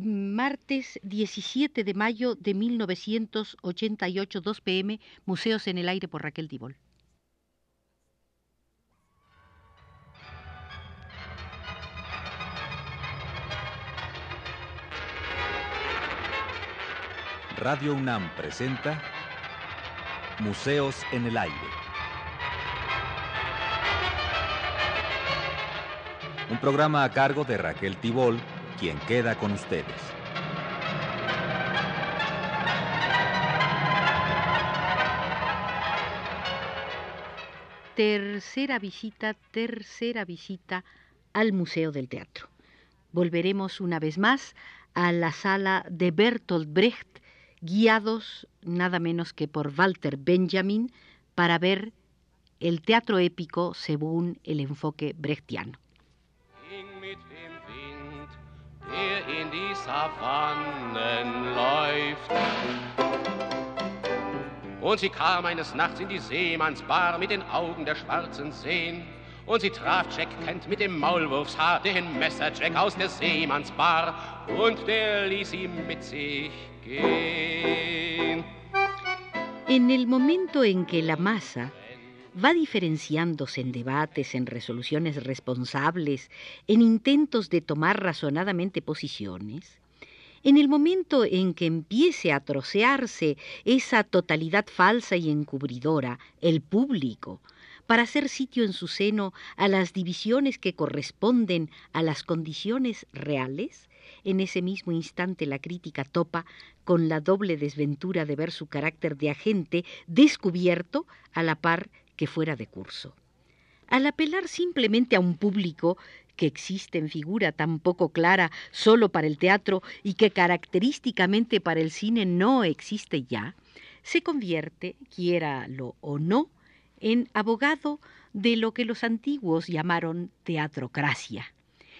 martes 17 de mayo de 1988, 2 pm, Museos en el Aire por Raquel Dibol. Radio UNAM presenta Museos en el Aire. Un programa a cargo de Raquel Tibol, quien queda con ustedes. Tercera visita, tercera visita al Museo del Teatro. Volveremos una vez más a la sala de Bertolt Brecht guiados nada menos que por Walter Benjamin para ver el teatro épico según el enfoque brechtiano. Die Savannen läuft. Und sie kam eines Nachts in die Seemannsbar mit den Augen der schwarzen Seen. Und sie traf Jack Kent mit dem Maulwurfshaar, den Messer Jack aus der Seemannsbar. Und der ließ ihm mit sich En el momento en que la masa va diferenciándose en debates, en resoluciones responsables, en intentos de tomar razonadamente posiciones, en el momento en que empiece a trocearse esa totalidad falsa y encubridora, el público, para hacer sitio en su seno a las divisiones que corresponden a las condiciones reales, en ese mismo instante la crítica topa con la doble desventura de ver su carácter de agente descubierto a la par que fuera de curso. Al apelar simplemente a un público que existe en figura tan poco clara solo para el teatro y que característicamente para el cine no existe ya, se convierte, quiera lo o no, en abogado de lo que los antiguos llamaron teatrocracia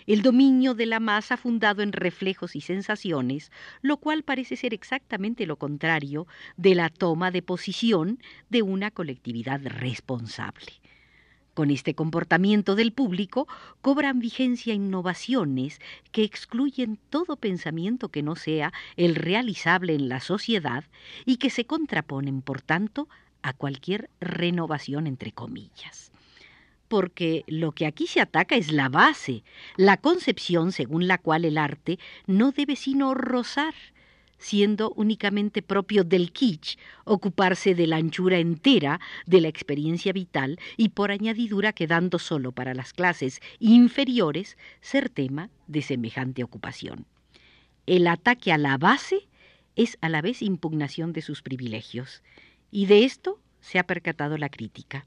el dominio de la masa fundado en reflejos y sensaciones, lo cual parece ser exactamente lo contrario de la toma de posición de una colectividad responsable. Con este comportamiento del público cobran vigencia innovaciones que excluyen todo pensamiento que no sea el realizable en la sociedad y que se contraponen, por tanto, a cualquier renovación entre comillas porque lo que aquí se ataca es la base, la concepción según la cual el arte no debe sino rozar, siendo únicamente propio del kitsch ocuparse de la anchura entera de la experiencia vital y por añadidura quedando solo para las clases inferiores ser tema de semejante ocupación. El ataque a la base es a la vez impugnación de sus privilegios, y de esto se ha percatado la crítica.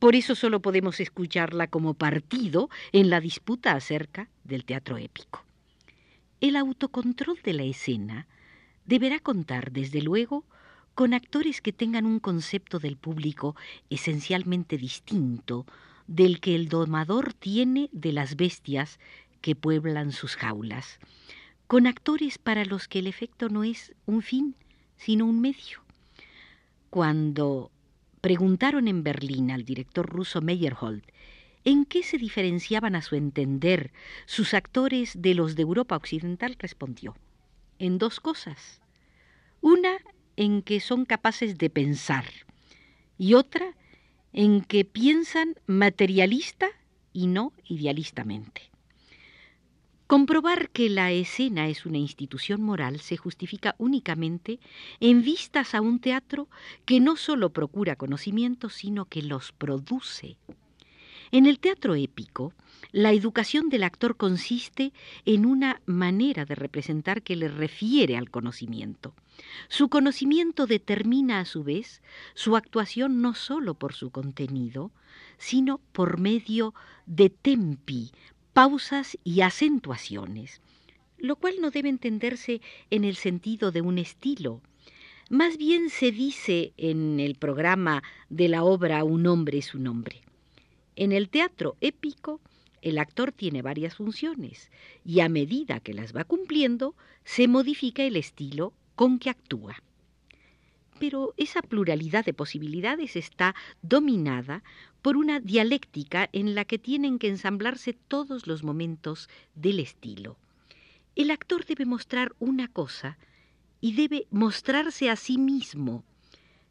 Por eso solo podemos escucharla como partido en la disputa acerca del teatro épico. El autocontrol de la escena deberá contar, desde luego, con actores que tengan un concepto del público esencialmente distinto del que el domador tiene de las bestias que pueblan sus jaulas, con actores para los que el efecto no es un fin, sino un medio. Cuando preguntaron en Berlín al director ruso Meyerhold en qué se diferenciaban a su entender sus actores de los de Europa Occidental, respondió, en dos cosas. Una, en que son capaces de pensar, y otra, en que piensan materialista y no idealistamente. Comprobar que la escena es una institución moral se justifica únicamente en vistas a un teatro que no solo procura conocimientos, sino que los produce. En el teatro épico, la educación del actor consiste en una manera de representar que le refiere al conocimiento. Su conocimiento determina a su vez su actuación no solo por su contenido, sino por medio de tempi, pausas y acentuaciones, lo cual no debe entenderse en el sentido de un estilo. Más bien se dice en el programa de la obra Un hombre es un hombre. En el teatro épico, el actor tiene varias funciones y a medida que las va cumpliendo, se modifica el estilo con que actúa pero esa pluralidad de posibilidades está dominada por una dialéctica en la que tienen que ensamblarse todos los momentos del estilo. El actor debe mostrar una cosa y debe mostrarse a sí mismo.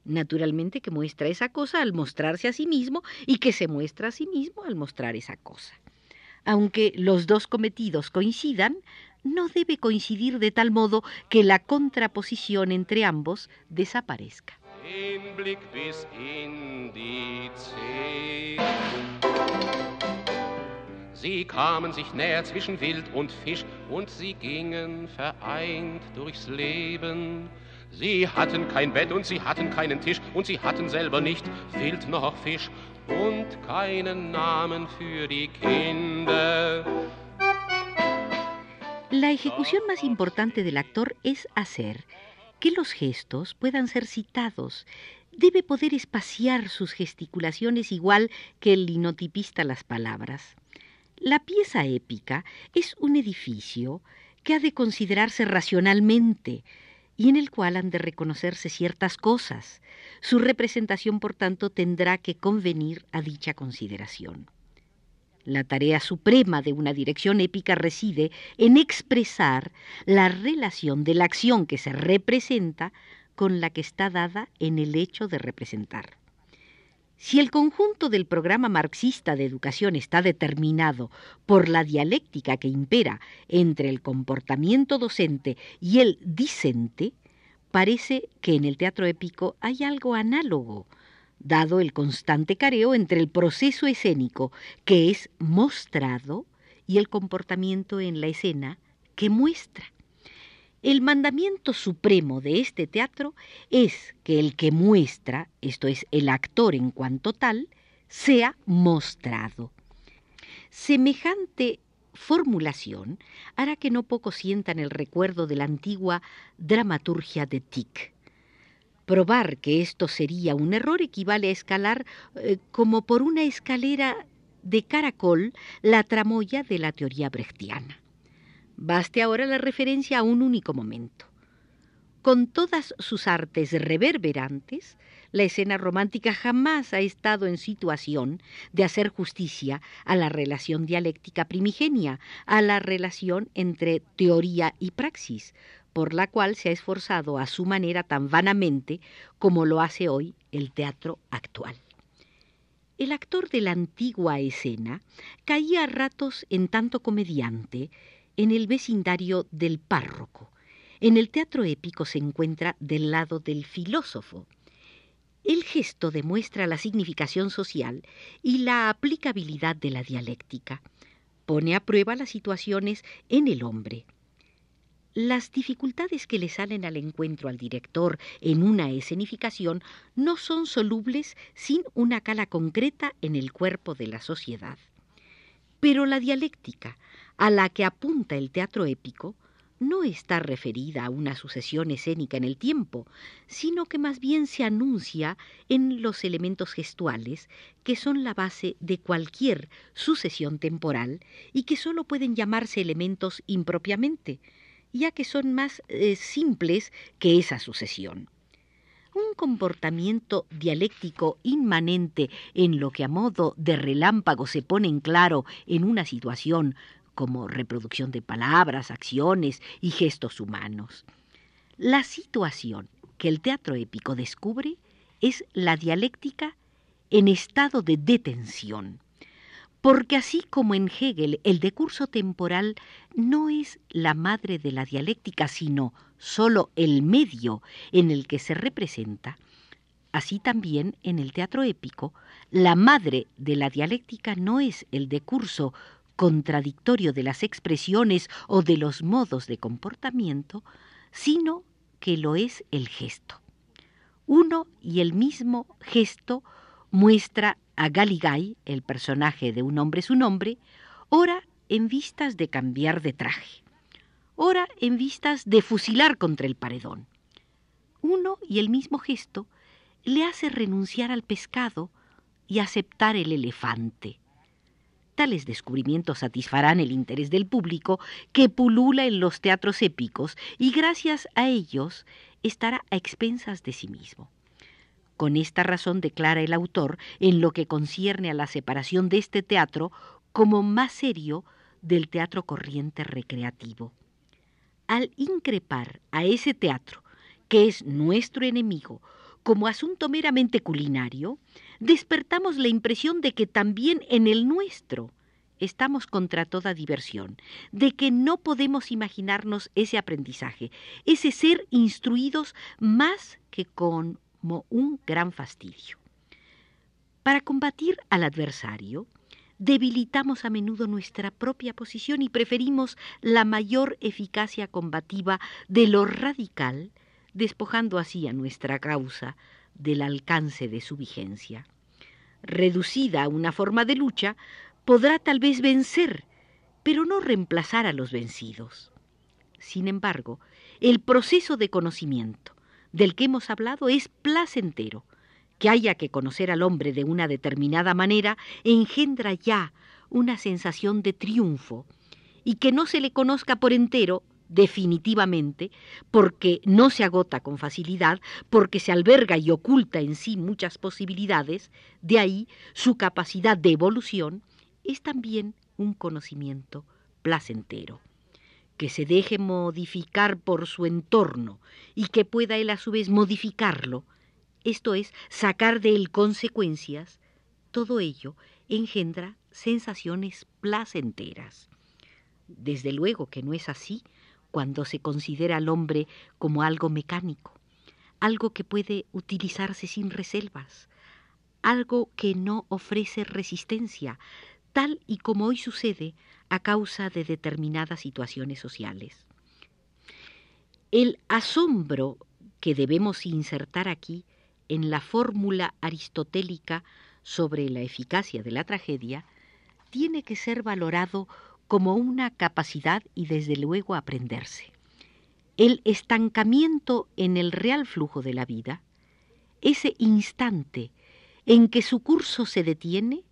Naturalmente que muestra esa cosa al mostrarse a sí mismo y que se muestra a sí mismo al mostrar esa cosa. Aunque los dos cometidos coincidan, no debe coincidir de tal modo que la contraposición entre ambos desaparezca. Sie kamen sich näher zwischen Wild und Fisch und sie gingen vereint durchs Leben. Sie hatten kein Bett und sie hatten keinen Tisch und sie hatten selber nicht Wild noch Fisch und keinen Namen für die Kinder. La ejecución más importante del actor es hacer que los gestos puedan ser citados. Debe poder espaciar sus gesticulaciones igual que el linotipista las palabras. La pieza épica es un edificio que ha de considerarse racionalmente y en el cual han de reconocerse ciertas cosas. Su representación, por tanto, tendrá que convenir a dicha consideración. La tarea suprema de una dirección épica reside en expresar la relación de la acción que se representa con la que está dada en el hecho de representar. Si el conjunto del programa marxista de educación está determinado por la dialéctica que impera entre el comportamiento docente y el discente, parece que en el teatro épico hay algo análogo, dado el constante careo entre el proceso escénico que es mostrado y el comportamiento en la escena que muestra. El mandamiento supremo de este teatro es que el que muestra, esto es, el actor en cuanto tal, sea mostrado. Semejante formulación hará que no poco sientan el recuerdo de la antigua dramaturgia de Tic. Probar que esto sería un error equivale a escalar eh, como por una escalera de caracol la tramoya de la teoría brechtiana. Baste ahora la referencia a un único momento. Con todas sus artes reverberantes, la escena romántica jamás ha estado en situación de hacer justicia a la relación dialéctica primigenia, a la relación entre teoría y praxis, por la cual se ha esforzado a su manera tan vanamente como lo hace hoy el teatro actual. El actor de la antigua escena caía a ratos en tanto comediante, en el vecindario del párroco. En el teatro épico se encuentra del lado del filósofo. El gesto demuestra la significación social y la aplicabilidad de la dialéctica. Pone a prueba las situaciones en el hombre. Las dificultades que le salen al encuentro al director en una escenificación no son solubles sin una cala concreta en el cuerpo de la sociedad. Pero la dialéctica, a la que apunta el teatro épico no está referida a una sucesión escénica en el tiempo, sino que más bien se anuncia en los elementos gestuales que son la base de cualquier sucesión temporal y que sólo pueden llamarse elementos impropiamente, ya que son más eh, simples que esa sucesión un comportamiento dialéctico inmanente en lo que a modo de relámpago se pone en claro en una situación como reproducción de palabras, acciones y gestos humanos. La situación que el teatro épico descubre es la dialéctica en estado de detención, porque así como en Hegel el decurso temporal no es la madre de la dialéctica, sino sólo el medio en el que se representa, así también en el teatro épico, la madre de la dialéctica no es el decurso contradictorio de las expresiones o de los modos de comportamiento, sino que lo es el gesto. Uno y el mismo gesto muestra a Galigay, el personaje de un hombre su nombre, ora en vistas de cambiar de traje, ora en vistas de fusilar contra el paredón. Uno y el mismo gesto le hace renunciar al pescado y aceptar el elefante. Tales descubrimientos satisfarán el interés del público que pulula en los teatros épicos y gracias a ellos estará a expensas de sí mismo. Con esta razón declara el autor en lo que concierne a la separación de este teatro como más serio del teatro corriente recreativo. al increpar a ese teatro, que es nuestro enemigo, como asunto meramente culinario, despertamos la impresión de que también en el nuestro estamos contra toda diversión, de que no podemos imaginarnos ese aprendizaje, ese ser instruidos más que como un gran fastidio. Para combatir al adversario, debilitamos a menudo nuestra propia posición y preferimos la mayor eficacia combativa de lo radical, despojando así a nuestra causa del alcance de su vigencia. Reducida a una forma de lucha, podrá tal vez vencer, pero no reemplazar a los vencidos. Sin embargo, el proceso de conocimiento del que hemos hablado es placentero. Que haya que conocer al hombre de una determinada manera engendra ya una sensación de triunfo, y que no se le conozca por entero definitivamente, porque no se agota con facilidad, porque se alberga y oculta en sí muchas posibilidades, de ahí su capacidad de evolución, es también un conocimiento placentero, que se deje modificar por su entorno y que pueda él a su vez modificarlo, esto es, sacar de él consecuencias, todo ello engendra sensaciones placenteras. Desde luego que no es así cuando se considera al hombre como algo mecánico, algo que puede utilizarse sin reservas, algo que no ofrece resistencia, tal y como hoy sucede a causa de determinadas situaciones sociales. El asombro que debemos insertar aquí en la fórmula aristotélica sobre la eficacia de la tragedia tiene que ser valorado como una capacidad y desde luego aprenderse. El estancamiento en el real flujo de la vida, ese instante en que su curso se detiene,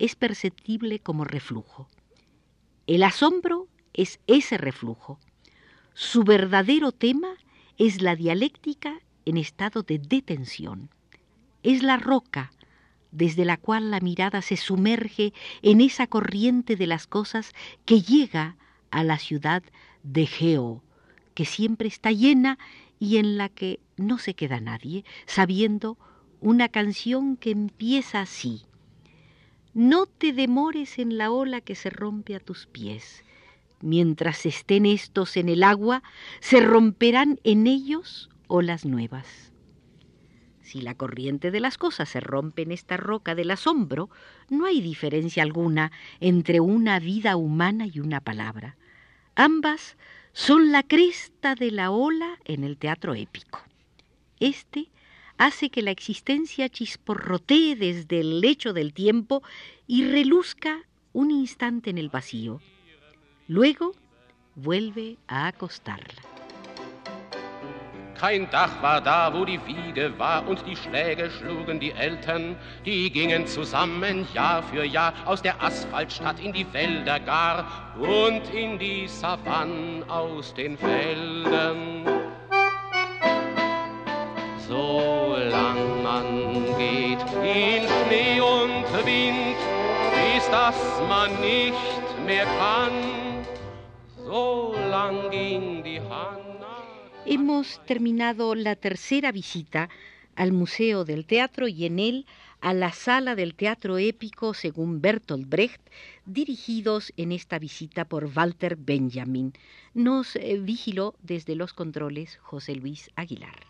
es perceptible como reflujo. El asombro es ese reflujo. Su verdadero tema es la dialéctica en estado de detención. Es la roca desde la cual la mirada se sumerge en esa corriente de las cosas que llega a la ciudad de Geo, que siempre está llena y en la que no se queda nadie, sabiendo una canción que empieza así. No te demores en la ola que se rompe a tus pies. Mientras estén estos en el agua, se romperán en ellos olas nuevas. Si la corriente de las cosas se rompe en esta roca del asombro, no hay diferencia alguna entre una vida humana y una palabra. Ambas son la cresta de la ola en el teatro épico. Este hace que la existencia chisporrotee desde el lecho del tiempo y reluzca un instante en el vacío. Luego vuelve a acostarla. Kein Dach war da, wo die Wiege war, und die Schläge schlugen die Eltern. Die gingen zusammen Jahr für Jahr aus der Asphaltstadt in die Wälder gar und in die Savannen aus den Feldern. So man geht in Schnee und Wind, bis dass man nicht mehr kann. So ging die Hanna. Hemos terminado la tercera visita al Museo del Teatro y en él a la Sala del Teatro Épico según Bertolt Brecht, dirigidos en esta visita por Walter Benjamin. Nos eh, vigiló desde los controles José Luis Aguilar.